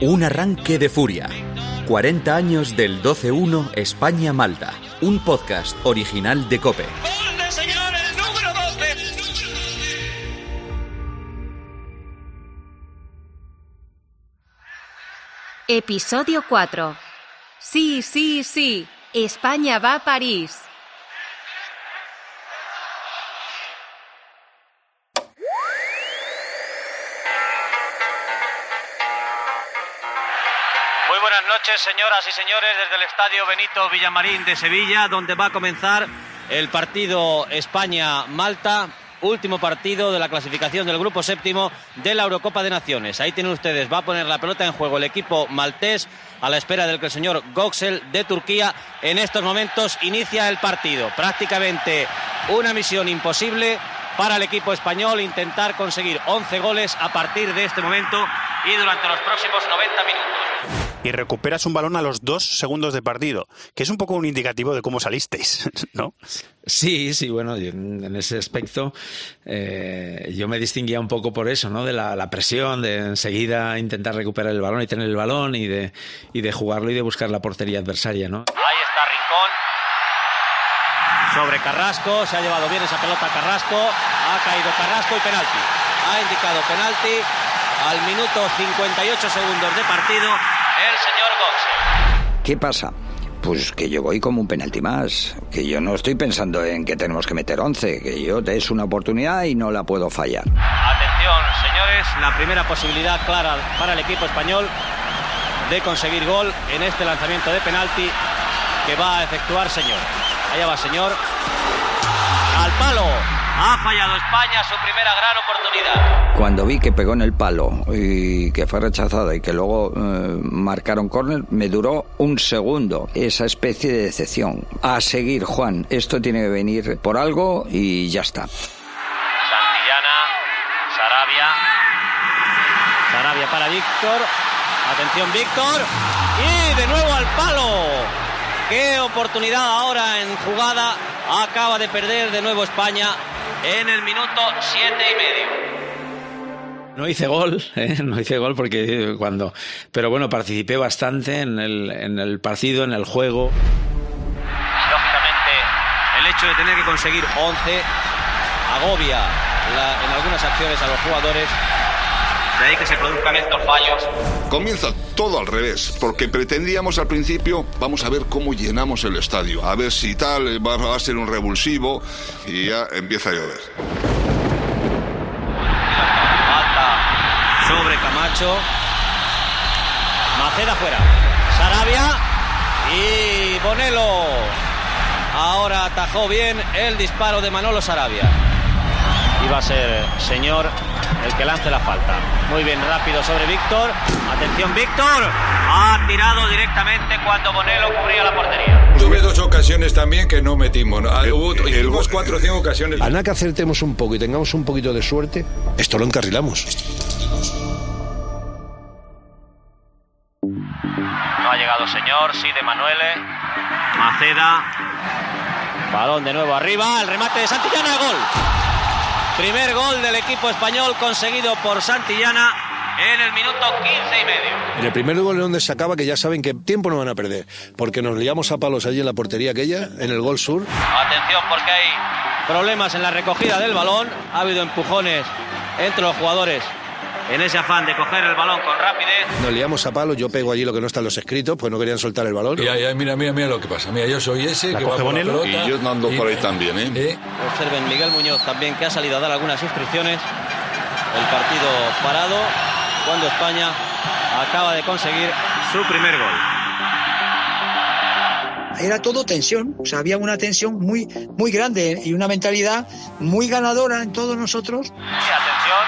Un arranque de furia. 40 años del 12-1 España-Malta. Un podcast original de Cope. Episodio 4. Sí, sí, sí. España va a París. Noches, señoras y señores, desde el Estadio Benito Villamarín de Sevilla, donde va a comenzar el partido España-Malta, último partido de la clasificación del grupo séptimo de la Eurocopa de Naciones. Ahí tienen ustedes, va a poner la pelota en juego el equipo maltés a la espera del que el señor Goxel de Turquía en estos momentos inicia el partido. Prácticamente una misión imposible para el equipo español intentar conseguir 11 goles a partir de este momento y durante los próximos 90 minutos y recuperas un balón a los dos segundos de partido, que es un poco un indicativo de cómo salisteis, ¿no? Sí, sí, bueno, en ese aspecto eh, yo me distinguía un poco por eso, ¿no? De la, la, presión, de enseguida intentar recuperar el balón y tener el balón y de, y de jugarlo y de buscar la portería adversaria, ¿no? Ahí está Rincón. Sobre Carrasco, se ha llevado bien esa pelota Carrasco, ha caído Carrasco y penalti. Ha indicado penalti al minuto 58 segundos de partido el señor Goxe. ¿Qué pasa? Pues que yo voy como un penalti más, que yo no estoy pensando en que tenemos que meter 11, que yo te es una oportunidad y no la puedo fallar. Atención, señores, la primera posibilidad clara para el equipo español de conseguir gol en este lanzamiento de penalti que va a efectuar señor. Allá va señor. Al palo. Ha fallado España su primera gran oportunidad. Cuando vi que pegó en el palo y que fue rechazada y que luego eh, marcaron córner, me duró un segundo esa especie de decepción. A seguir, Juan, esto tiene que venir por algo y ya está. Santillana, Sarabia. Sarabia para Víctor. Atención, Víctor. Y de nuevo al palo. Qué oportunidad ahora en jugada. Acaba de perder de nuevo España en el minuto siete y medio. No hice gol, ¿eh? no hice gol porque cuando... Pero bueno, participé bastante en el, en el partido, en el juego. Lógicamente, el hecho de tener que conseguir 11 agobia la, en algunas acciones a los jugadores. De ahí que se produzcan estos fallos. Comienza todo al revés, porque pretendíamos al principio, vamos a ver cómo llenamos el estadio, a ver si tal va, va a ser un revulsivo y ya empieza a llover. sobre Camacho. Maceda fuera. Sarabia y Bonelo. Ahora atajó bien el disparo de Manolo Sarabia. Y va a ser señor el que lance la falta. Muy bien, rápido sobre Víctor. Atención, Víctor. Ha tirado directamente cuando Bonelo cubría la portería. Tuve dos ocasiones también que no metimos. ¿no? Hubo, hicimos cuatro o cinco ocasiones. A nada que acertemos un poco y tengamos un poquito de suerte, esto lo encarrilamos. No ha llegado señor, sí de Manuele. Maceda. Balón de nuevo arriba. El remate de Santillana, gol. Primer gol del equipo español conseguido por Santillana en el minuto 15 y medio. En el primer gol donde se acaba, que ya saben que tiempo no van a perder, porque nos liamos a palos allí en la portería aquella, en el gol sur. Atención porque hay problemas en la recogida del balón. Ha habido empujones entre los jugadores en ese afán de coger el balón con rapidez. Nos liamos a palos, yo pego allí lo que no está en los escritos, pues no querían soltar el balón. Ya, ya, mira, mira, mira lo que pasa. Mira, yo soy ese La que coge va por la pelota. Y yo ando por ahí también, ¿eh? ¿eh? Observen Miguel Muñoz también que ha salido a dar algunas instrucciones. El partido parado cuando España acaba de conseguir su primer gol. era todo tensión, o sea, había una tensión muy, muy grande y una mentalidad muy ganadora en todos nosotros. Y atención,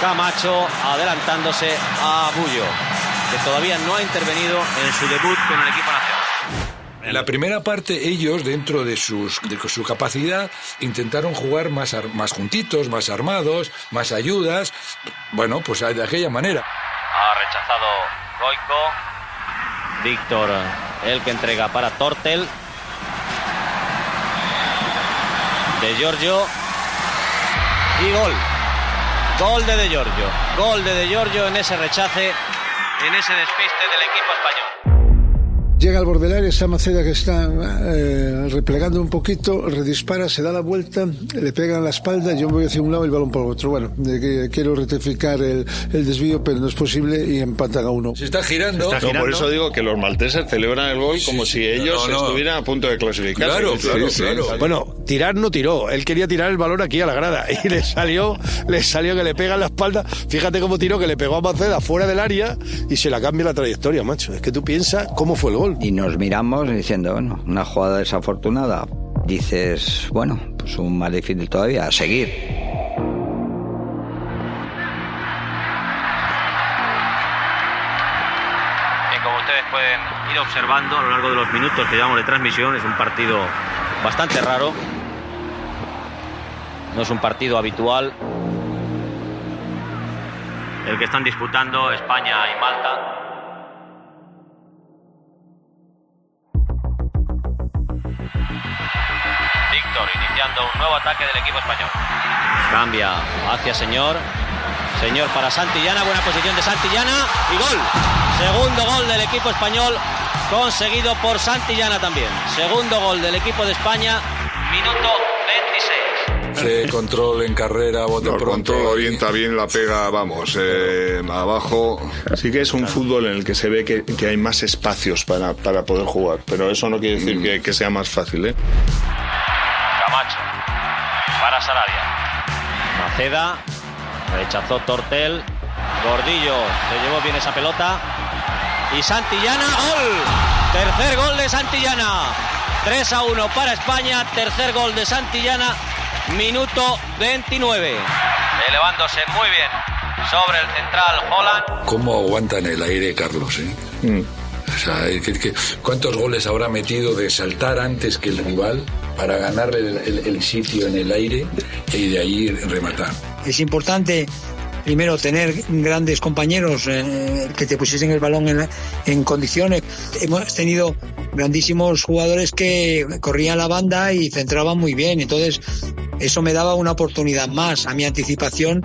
Camacho adelantándose a Bullo, que todavía no ha intervenido en su debut con el equipo nacional. En la primera parte, ellos, dentro de, sus, de su capacidad, intentaron jugar más, ar- más juntitos, más armados, más ayudas. Bueno, pues de aquella manera. Ha rechazado Goico. Víctor, el que entrega para Tortel. De Giorgio. Y gol. Gol de De Giorgio. Gol de De Giorgio en ese rechace, en ese despiste del equipo español. Llega al borde del área, esa Maceda que está eh, replegando un poquito, redispara, se da la vuelta, le pega en la espalda, yo voy hacia un lado y el balón por otro. Bueno, que quiero rectificar el, el desvío, pero no es posible y empatan a uno. Se está girando. No, por eso digo que los malteses celebran el gol como si ellos no, no. estuvieran a punto de clasificar. Claro, claro, claro. Bueno, tirar no tiró, él quería tirar el balón aquí a la grada y le salió, le salió que le pega en la espalda. Fíjate cómo tiró, que le pegó a Maceda fuera del área y se la cambia la trayectoria, macho. Es que tú piensas cómo fue el gol. Y nos miramos diciendo, bueno, una jugada desafortunada. Dices, bueno, pues un más difícil todavía, a seguir. Bien, como ustedes pueden ir observando a lo largo de los minutos que llevamos de transmisión, es un partido bastante raro. No es un partido habitual. El que están disputando España y Malta. Víctor iniciando un nuevo ataque del equipo español. Cambia hacia Señor. Señor para Santillana, buena posición de Santillana y gol. Segundo gol del equipo español conseguido por Santillana también. Segundo gol del equipo de España, minuto 26. De control en carrera, bote No, el pronto. control orienta bien la pega, vamos, eh, abajo. Sí que es un fútbol en el que se ve que, que hay más espacios para, para poder jugar, pero eso no quiere decir que, que sea más fácil, ¿eh? Camacho para Sarabia. Maceda rechazó Tortel. Gordillo se llevó bien esa pelota. Y Santillana, gol. Tercer gol de Santillana. 3 a 1 para España. Tercer gol de Santillana. Minuto 29. Elevándose muy bien sobre el central Holland. ¿Cómo aguantan el aire, Carlos? eh? Mm. O sea, eh, que- que- ¿cuántos goles habrá metido de saltar antes que el rival para ganar el, el- el sitio en el aire y de ahí rematar? Es importante primero tener grandes compañeros eh, que te pusiesen el balón en, en condiciones. Hemos tenido grandísimos jugadores que corrían la banda y centraban muy bien. Entonces, eso me daba una oportunidad más a mi anticipación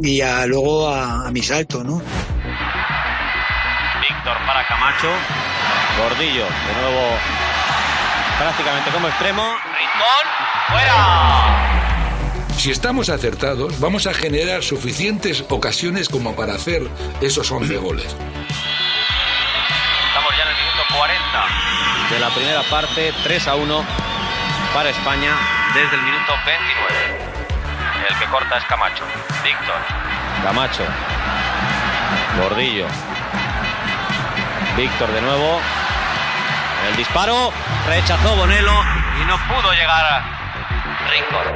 y a, luego a, a mi salto, ¿no? Víctor para Camacho. Gordillo, de nuevo prácticamente como extremo. Rincón, fuera. Si estamos acertados, vamos a generar suficientes ocasiones como para hacer esos 11 goles. Estamos ya en el minuto 40 de la primera parte, 3 a 1 para España desde el minuto 29. El que corta es Camacho. Víctor. Camacho. Gordillo. Víctor de nuevo. El disparo. Rechazó Bonelo y no pudo llegar a Rincón.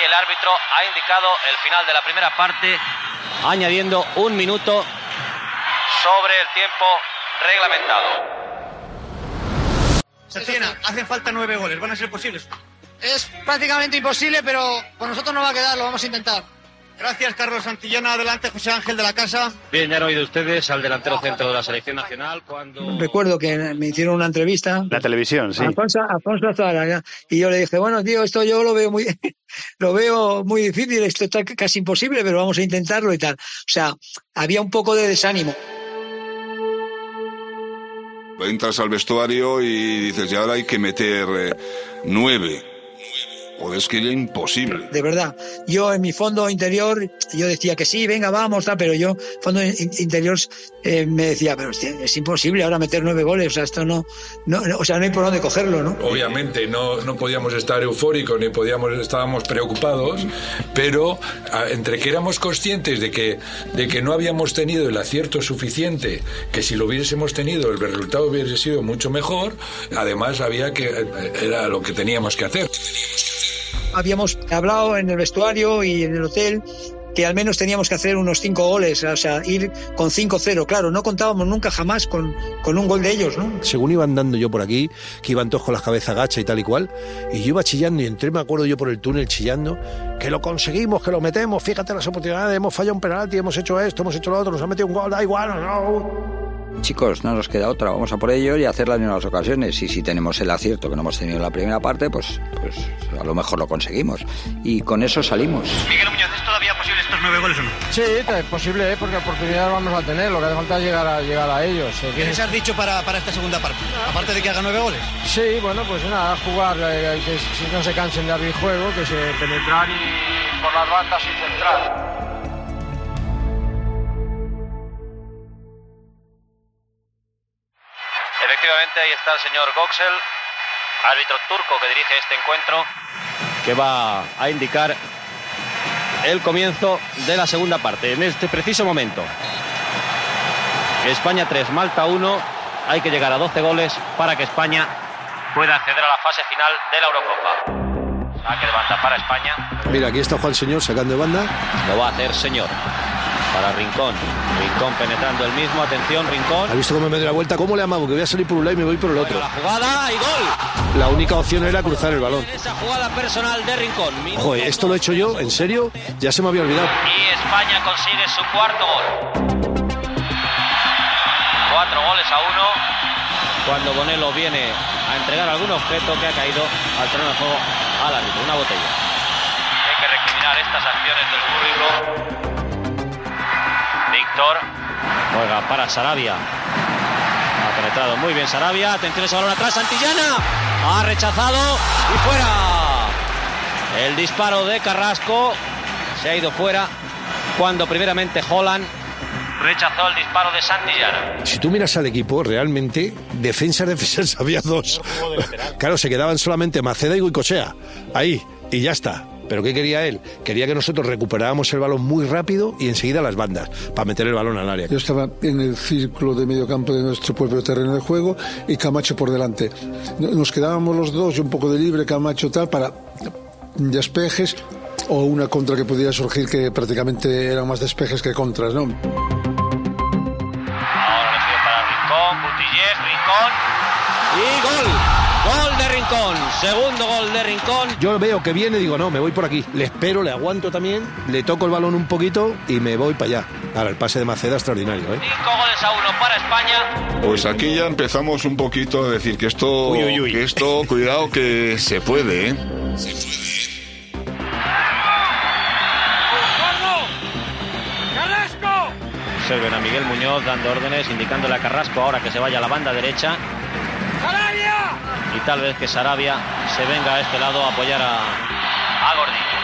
Y el árbitro ha indicado el final de la primera parte, añadiendo un minuto sobre el tiempo reglamentado. Setiena, hacen falta nueve goles, ¿van a ser posibles? Es prácticamente imposible, pero por nosotros no va a quedar, lo vamos a intentar. Gracias, Carlos Santillana. Adelante, José Ángel de la Casa. Bien, ya han oído ustedes al delantero centro de la selección nacional cuando... Recuerdo que me hicieron una entrevista. La televisión, sí. Alfonso, Alfonso Azara, y yo le dije, bueno, tío, esto yo lo veo muy, lo veo muy difícil, esto está casi imposible, pero vamos a intentarlo y tal. O sea, había un poco de desánimo. Entras al vestuario y dices, y ahora hay que meter eh, nueve. O es que era imposible. De verdad, yo en mi fondo interior, yo decía que sí, venga, vamos, tal, pero yo, fondo in- interior, eh, me decía, pero hostia, es imposible ahora meter nueve goles, o sea, esto no, no, no- o sea, no hay por dónde cogerlo, ¿no? Obviamente no, no podíamos estar eufóricos ni podíamos estábamos preocupados, pero a- entre que éramos conscientes de que de que no habíamos tenido el acierto suficiente, que si lo hubiésemos tenido el resultado hubiese sido mucho mejor, además había que era lo que teníamos que hacer. Habíamos hablado en el vestuario y en el hotel que al menos teníamos que hacer unos cinco goles, o sea, ir con 5-0, claro, no contábamos nunca jamás con, con un gol de ellos, ¿no? Según iba andando yo por aquí, que iban todos con las cabezas gachas y tal y cual, y yo iba chillando y entré, me acuerdo yo por el túnel chillando, que lo conseguimos, que lo metemos, fíjate las oportunidades, hemos fallado un penalti, hemos hecho esto, hemos hecho lo otro, nos ha metido un gol, da igual, no. Chicos, no nos queda otra, vamos a por ello y hacerla en unas ocasiones. Y si tenemos el acierto que no hemos tenido en la primera parte, pues, pues a lo mejor lo conseguimos. Y con eso salimos. Miguel Muñoz, ¿es todavía posible estos nueve goles o no? Sí, es posible, ¿eh? porque oportunidades vamos a tener. Lo que hace falta es llegar a, llegar a ellos. ¿eh? ¿Qué les has dicho para, para esta segunda parte? Aparte de que haga nueve goles. Sí, bueno, pues nada, jugar, eh, que si no se cansen de abrir juego, que se penetrar y por las bandas y centrar. Efectivamente, ahí está el señor Goxel, árbitro turco que dirige este encuentro, que va a indicar el comienzo de la segunda parte. En este preciso momento, España 3, Malta 1, hay que llegar a 12 goles para que España pueda acceder a la fase final de la Eurocopa. Saque de banda para España. Mira, aquí está Juan Señor sacando de banda. Lo va a hacer señor. Para Rincón. Rincón penetrando el mismo. Atención, Rincón. ¿Ha visto cómo me doy la vuelta? ¿Cómo le amago? Que voy a salir por un lado y me voy por el otro. La jugada y gol. La única opción era cruzar el balón. Esa jugada personal de Rincón. Joder, esto lo he hecho yo, ¿en serio? Ya se me había olvidado. Y España consigue su cuarto gol. Cuatro goles a uno. Cuando Bonelo viene a entregar algún objeto que ha caído al terreno de juego al árbitro, una botella. Hay que recriminar estas acciones del currículo. Juega para Sarabia. Ha penetrado muy bien Sarabia. Atención ese balón atrás. Santillana ha rechazado y fuera. El disparo de Carrasco se ha ido fuera cuando primeramente Holland rechazó el disparo de Santillana. Si tú miras al equipo, realmente, defensa, defensas había dos. Claro, se quedaban solamente Maceda y Guicosea. Ahí, y ya está. ¿Pero qué quería él? Quería que nosotros recuperáramos el balón muy rápido y enseguida las bandas, para meter el balón al área. Yo estaba en el círculo de medio campo de nuestro propio terreno de juego y Camacho por delante. Nos quedábamos los dos y un poco de libre, Camacho tal, para despejes o una contra que pudiera surgir que prácticamente eran más despejes que contras, ¿no? Ahora recibe para Rincón, Butillés, Rincón y gol. Gol de Rincón, segundo gol de Rincón. Yo veo que viene y digo, no, me voy por aquí. Le espero, le aguanto también, le toco el balón un poquito y me voy para allá. Ahora, el pase de Maceda extraordinario, ¿eh? Cinco goles a uno para España. Pues aquí ya empezamos un poquito a decir que esto, que esto, cuidado que se puede, ¿eh? Observen a Miguel Muñoz dando órdenes, indicándole a Carrasco ahora que se vaya a la banda derecha. Y tal vez que Sarabia se venga a este lado a apoyar a, a Gordillo.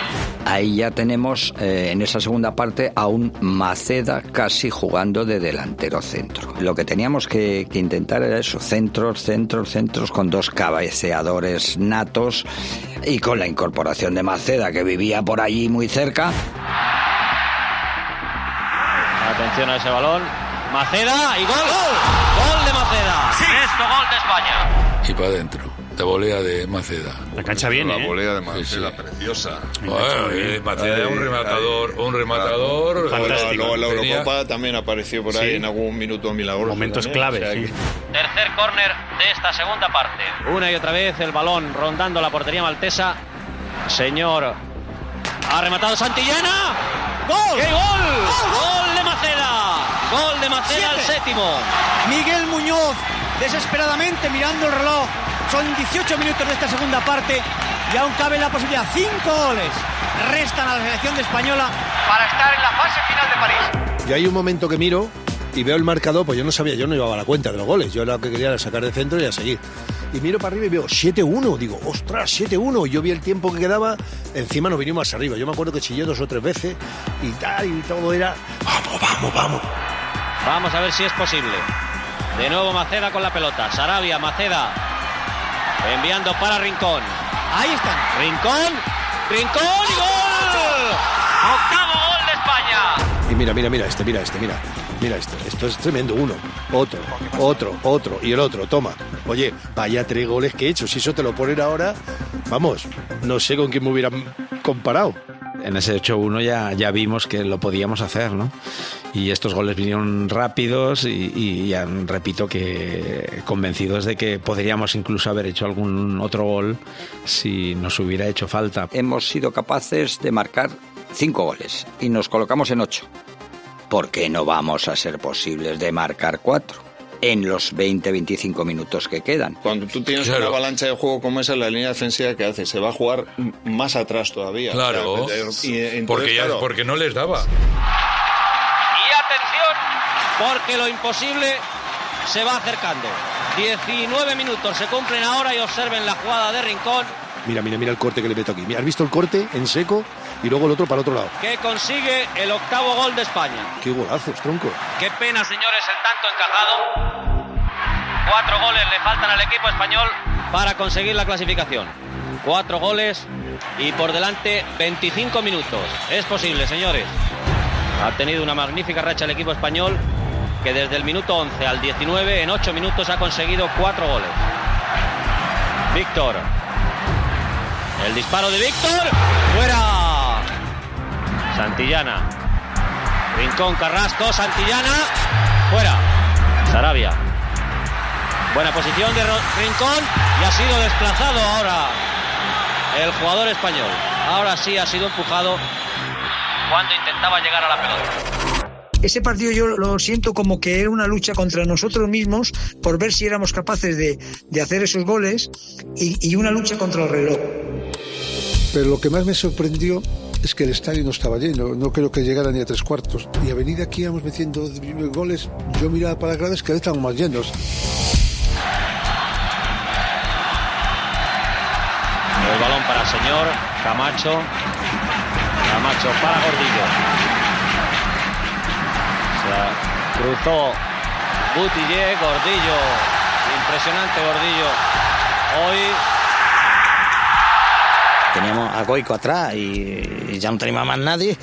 Ahí ya tenemos eh, en esa segunda parte a un Maceda casi jugando de delantero centro. Lo que teníamos que, que intentar era eso, centros, centros, centros con dos cabeceadores natos y con la incorporación de Maceda que vivía por allí muy cerca. Atención a ese balón. Maceda y gol. Sexto gol de España. Y para adentro. De volea de Maceda. La cancha viene, La ¿eh? volea de Maceda, Sí, sí. preciosa. Bueno, eh, Maceda es un rematador, un rematador. Luego, luego en la Eurocopa también apareció por ahí Sí. en algún minuto milagroso. Momentos también, claves, o sea sí. que- Tercer córner de esta segunda parte. Una y otra vez el balón rondando la portería maltesa. Señor. Ha rematado Santillana. ¡Gol! ¡Qué gol! ¡Gol de Maceda! Gol de Maceda al séptimo. Miguel Muñoz, desesperadamente mirando el reloj. Son 18 minutos de esta segunda parte y aún cabe la posibilidad. Cinco goles restan a la selección de española para estar en la fase final de París. Yo hay un momento que miro y veo el marcador, pues yo no sabía, yo no llevaba la cuenta de los goles. Yo lo que quería era sacar de centro y a seguir. Y miro para arriba y veo 7-1. Digo, ostras, 7-1. Y yo vi el tiempo que quedaba, encima nos vinimos más arriba. Yo me acuerdo que chillé dos o tres veces y tal, y todo era, vamos, vamos, vamos. Vamos a ver si es posible. De nuevo Maceda con la pelota. Sarabia, Maceda. Enviando para Rincón. Ahí están. Rincón. Rincón y gol. Octavo gol de España. Y mira, mira, mira este, mira este, mira. Mira esto, esto es tremendo. Uno, otro, otro, otro y el otro. Toma. Oye, vaya tres goles que he hecho. Si eso te lo ponen ahora, vamos, no sé con quién me hubieran comparado. En ese 8-1 ya, ya vimos que lo podíamos hacer, ¿no? Y estos goles vinieron rápidos y, ya repito que convencidos de que podríamos incluso haber hecho algún otro gol si nos hubiera hecho falta. Hemos sido capaces de marcar cinco goles y nos colocamos en ocho. ¿Por qué no vamos a ser posibles de marcar cuatro? En los 20-25 minutos que quedan. Cuando tú tienes una avalancha de juego como esa, la línea defensiva que hace, se va a jugar más atrás todavía. Claro, O sea, y, entonces, porque, ya, claro, porque no les daba. Y atención, porque lo imposible se va acercando. 19 minutos se cumplen ahora y observen la jugada de Rincón Mira, mira, mira el corte que le meto aquí. ¿Has visto el corte en seco y luego el otro para el otro lado? que consigue el octavo gol de España. Qué golazos, tronco. Qué pena, señores, el tanto encajado. Cuatro goles le faltan al equipo español para conseguir la clasificación. Cuatro goles y por delante 25 minutos. Es posible, señores. Ha tenido una magnífica racha el equipo español que desde el minuto 11 al 19 en 8 minutos ha conseguido cuatro goles. Víctor. El disparo de Víctor. Fuera. Santillana. Rincón, Carrasco, Santillana. Fuera. Sarabia. Buena posición de Rincón y ha sido desplazado ahora el jugador español. Ahora sí ha sido empujado cuando intentaba llegar a la pelota. Ese partido yo lo siento como que era una lucha contra nosotros mismos por ver si éramos capaces de, de hacer esos goles y, y una lucha contra el reloj. Pero lo que más me sorprendió es que el estadio no estaba lleno, no creo que llegara ni a tres cuartos. Y a venir aquí íbamos metiendo goles, yo miraba para las gradas que estaban más llenos. El balón para el señor Camacho. Camacho para Gordillo. Se cruzó Butillé, Gordillo. Impresionante Gordillo. Hoy Teníamos a Goico atrás y, ya no teníamos a más nadie.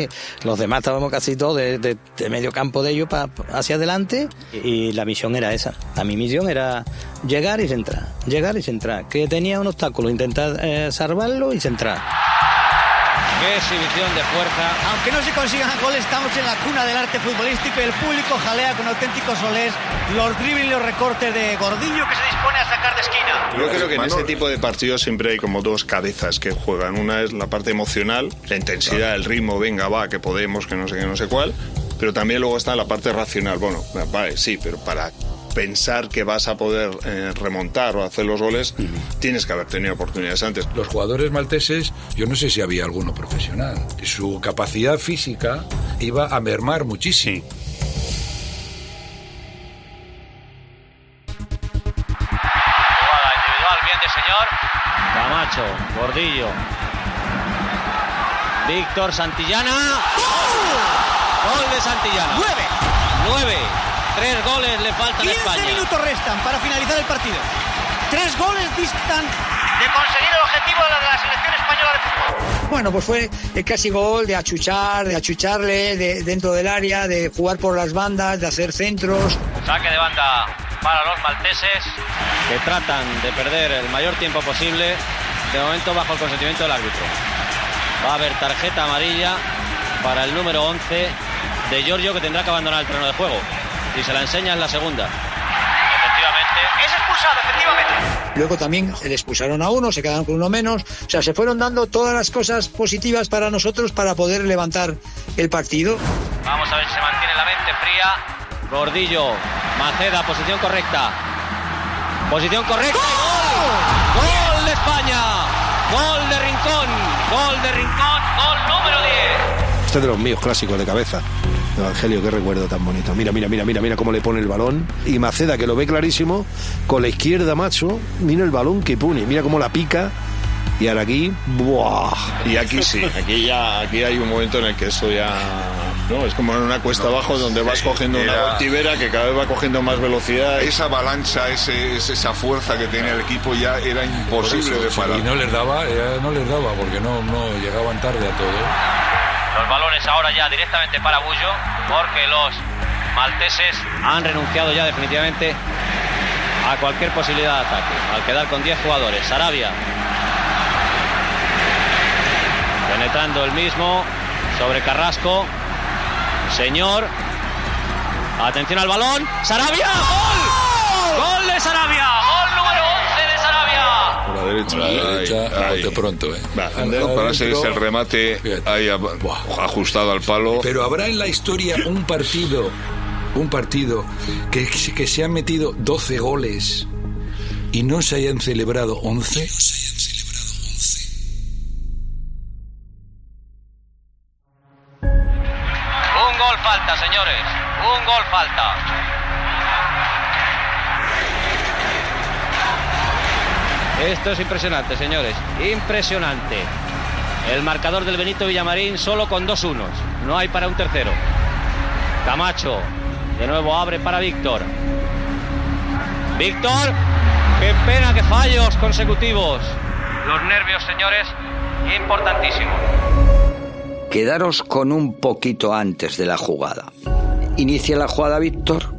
Los demás estábamos casi todos de, de- de medio campo de ellos hacia adelante. Y la misión era esa. La mi misión era llegar y centrar. Llegar y centrar. Que tenía un obstáculo, intentar eh, salvarlo y centrar. Qué exhibición de fuerza. Aunque no se consigan goles, estamos en la cuna del arte futbolístico y el público jalea con auténticos solés los dribles y los recortes de Gordillo que se dispone a sacar de esquina. Yo creo que en ese tipo de partidos siempre hay como dos cabezas que juegan. Una es la parte emocional, la intensidad, el ritmo, venga, va, que podemos, que no sé qué, no sé cuál. Pero también luego está la parte racional. Bueno, vale, sí, pero para pensar que vas a poder eh, remontar o hacer los goles, tienes que haber tenido oportunidades antes. Los jugadores malteses, yo no sé si había alguno profesional. Su capacidad física iba a mermar muchísimo. Jugada individual, bien de señor. Camacho, Gordillo. Víctor Santillana. Gol de Santillana. ¡Nueve! Nueve. Tres goles le faltan a 15 España. minutos restan para finalizar el partido. Tres goles distan de conseguir el objetivo de la, de la selección española de fútbol. Bueno, pues fue el casi gol de achuchar, de achucharle de, dentro del área, de jugar por las bandas, de hacer centros. Saque de banda para los malteses que tratan de perder el mayor tiempo posible. De momento bajo el consentimiento del árbitro. Va a haber tarjeta amarilla para el número 11 de Giorgio que tendrá que abandonar el terreno de juego. Si se la enseña en la segunda. Efectivamente. Es expulsado, efectivamente. Luego también le expulsaron a uno, se quedaron con uno menos. O sea, se fueron dando todas las cosas positivas para nosotros para poder levantar el partido. Vamos a ver si se mantiene la mente fría. Gordillo, Maceda, posición correcta. Posición correcta. ¡Gol! ¡Gol de España! ¡Gol de Rincón! ¡Gol de Rincón! ¡Gol número 10! Este es de los míos clásicos de cabeza. Evangelio, qué recuerdo tan bonito. Mira, mira, mira, mira, mira cómo le pone el balón. Y Maceda, que lo ve clarísimo, con la izquierda, macho, mira el balón que pone, mira cómo la pica. Y ahora aquí, ¡buah! Y aquí sí, aquí ya aquí hay un momento en el que esto ya no es como en una cuesta abajo donde vas cogiendo una era- voltibera que cada vez va cogiendo más velocidad. Esa avalancha, ese, esa fuerza que tenía el equipo ya era imposible de parar. Y no les daba, ya no les daba, porque no, no llegaban tarde a todo. Balones ahora ya directamente para Bullo, porque los malteses han renunciado ya definitivamente a cualquier posibilidad de ataque. Al quedar con 10 jugadores, Sarabia penetrando el mismo sobre Carrasco. Señor, atención al balón. Sarabia, gol, gol de Sarabia, derecha. Por la derecha, Ahí, bote pronto, ¿eh? Va, Anda para ese es el remate ahí ab- ajustado al palo. Pero habrá en la historia un partido un partido que, que se han metido 12 goles y no se hayan celebrado 11? Un gol falta, señores. Un gol falta. Esto es impresionante, señores. Impresionante. El marcador del Benito Villamarín solo con dos unos. No hay para un tercero. Camacho. De nuevo abre para Víctor. Víctor. Qué pena que fallos consecutivos. Los nervios, señores, importantísimos. Quedaros con un poquito antes de la jugada. Inicia la jugada Víctor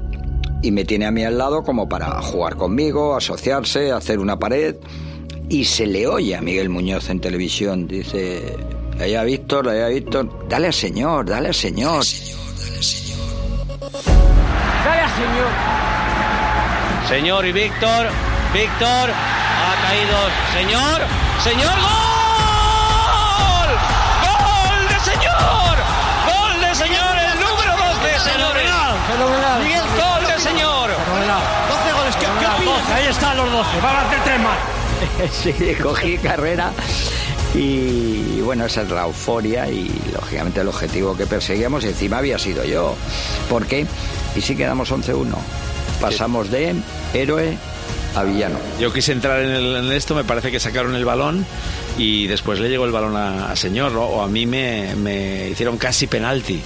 y me tiene a mí al lado como para jugar conmigo, asociarse, hacer una pared. Y se le oye a Miguel Muñoz en televisión. Dice, allá Víctor, allá Víctor, dale al señor, dale al señor. Dale al señor. Señor y Víctor. Víctor. Ha caído. Señor. Señor. ¡Gol! ¡Gol de señor! ¡Gol de señor! El número 12, señores. Fenomenal. Miguel, gol señor. 12 goles. ¿Qué, qué opinas? Ahí están los 12. Van a hacer tres más. sí, cogí carrera y bueno, esa es la euforia y lógicamente el objetivo que perseguíamos y encima había sido yo. ¿Por qué? Y sí quedamos 11-1. Pasamos de héroe a villano. Yo quise entrar en, el- en esto, me parece que sacaron el balón y después le llegó el balón a, a señor, ¿no? o a mí me, me hicieron casi penalti.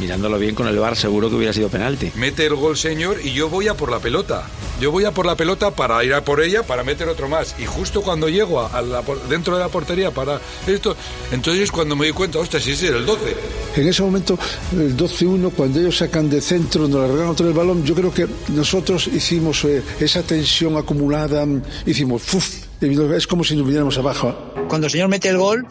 Mirándolo bien con el bar, seguro que hubiera sido penalti. Mete el gol, señor, y yo voy a por la pelota. Yo voy a por la pelota para ir a por ella, para meter otro más. Y justo cuando llego a la dentro de la portería para esto, entonces es cuando me di cuenta, ostras, sí, sí, era el 12. En ese momento, el 12-1, cuando ellos sacan de centro, nos largan otro el balón, yo creo que nosotros hicimos eh, esa tensión acumulada, mm, hicimos ¡fuf! Es como si nos viniéramos abajo. Cuando el señor mete el gol,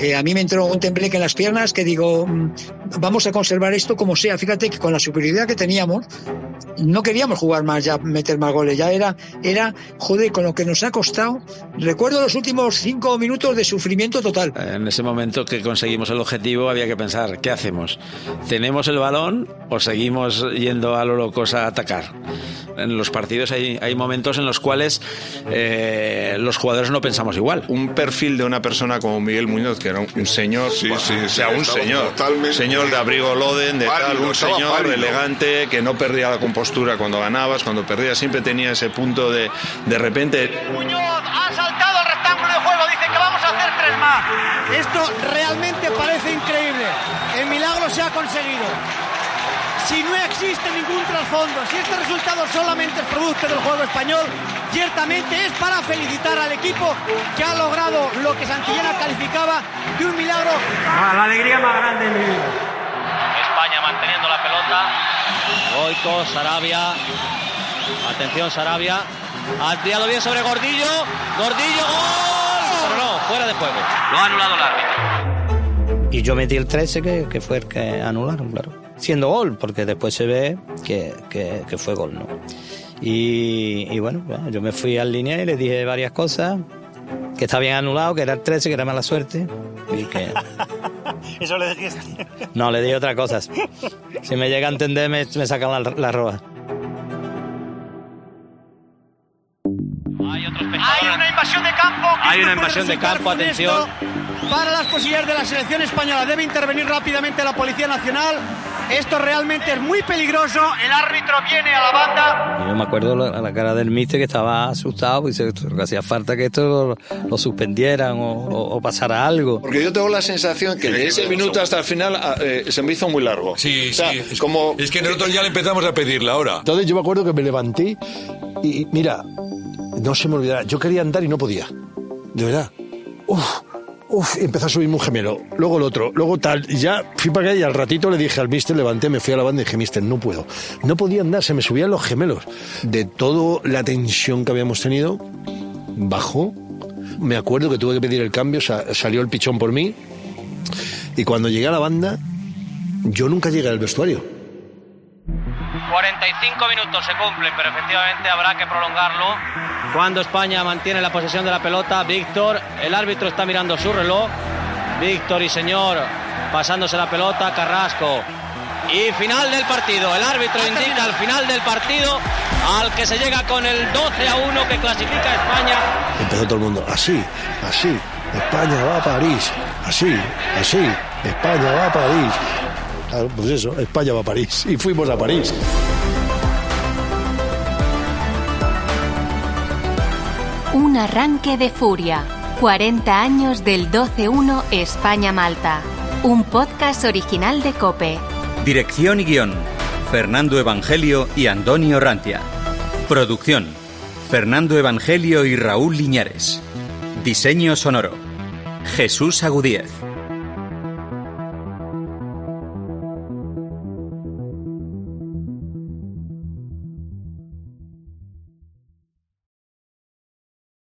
eh, a mí me entró un tembleque en las piernas que digo, mm, vamos a conservar esto como sea. Fíjate que con la superioridad que teníamos, no queríamos jugar más ya, meter más goles. Ya era, era, joder, con lo que nos ha costado. Recuerdo los últimos cinco minutos de sufrimiento total. En ese momento que conseguimos el objetivo había que pensar, ¿qué hacemos? ¿Tenemos el balón o seguimos yendo a lo locos a atacar? En los partidos hay, hay momentos en los cuales eh, los jugadores no pensamos igual. Un perfil de una persona como Miguel Muñoz, que era un, un señor, Sí, bueno, sí, o sea, sí, un señor, totalmente- señor de abrigo Loden, de Pálido, tal, un señor pálido. elegante, que no perdía la compostura cuando ganabas, cuando perdías siempre tenía ese punto de, de repente, Muñoz ha saltado al rectángulo de juego. Dice que vamos a hacer tres más. Esto realmente parece increíble. El milagro se ha conseguido. Si no existe ningún trasfondo, si este resultado solamente es producto del juego español, ciertamente es para felicitar al equipo que ha logrado lo que Santillana calificaba de un milagro. la alegría más grande de mi vida. España manteniendo la pelota. Goico, Sarabia. Atención, Sarabia. Ha tirado bien sobre Gordillo. Gordillo, gol. Pero no, fuera de juego. Lo ha anulado el árbitro. Y yo metí el 13, que, que fue el que anularon, claro. Siendo gol, porque después se ve que, que- que fue gol, ¿no? Y, y bueno, bueno, yo me fui al línea y le dije varias cosas, que está bien anulado, que era el 13, que era mala suerte, y que... Eso le dijiste. No, le dije otra cosa. Si me llega a entender, me, me sacan la, la roja. Hay una invasión de campo. que Hay una invasión de campo, atención. Para las posibilidades de la selección española debe intervenir rápidamente la Policía Nacional. Esto realmente es muy peligroso. El árbitro viene a la banda. Yo me acuerdo la, la cara del mister que estaba asustado, dice que hacía falta que esto lo, lo suspendieran o, o- o pasara algo. Porque yo tengo la sensación que de ese minuto hasta el final ah, eh, se me hizo muy largo. Sí, O sea, sí. Es, como es que nosotros ya le empezamos a pedir la hora. Entonces yo me acuerdo que me levanté y, y mira, no se me olvidará, yo quería andar y no podía. De verdad. Uf, uf, empezó a subirme un gemelo, luego el otro, luego tal. Ya fui para allá y al ratito le dije al mister, levanté, me fui a la banda y dije, mister, no puedo. No podía andar, se me subían los gemelos. De toda la tensión que habíamos tenido, bajó. Me acuerdo que tuve que pedir el cambio, sa- salió el pichón por mí. Y cuando llegué a la banda, yo nunca llegué al vestuario. 45 minutos se cumplen, pero efectivamente habrá que prolongarlo. Cuando España mantiene la posesión de la pelota, Víctor, el árbitro está mirando su reloj. Víctor y señor pasándose la pelota, Carrasco. y final del partido. El árbitro indica el final del partido al que se llega con el 12 a 1 que clasifica a España. Empezó todo el mundo, así, así, España va a París, así, así, España va a París. Claro, pues eso, España va a París. Y fuimos a París. Un arranque de furia. 40 años del 12-1 España-Malta. Un podcast original de Cope. Dirección y guion. Fernando Evangelio y Antonio Rantia. Producción. Fernando Evangelio y Raúl Liñares. Diseño sonoro. Jesús Agudíez.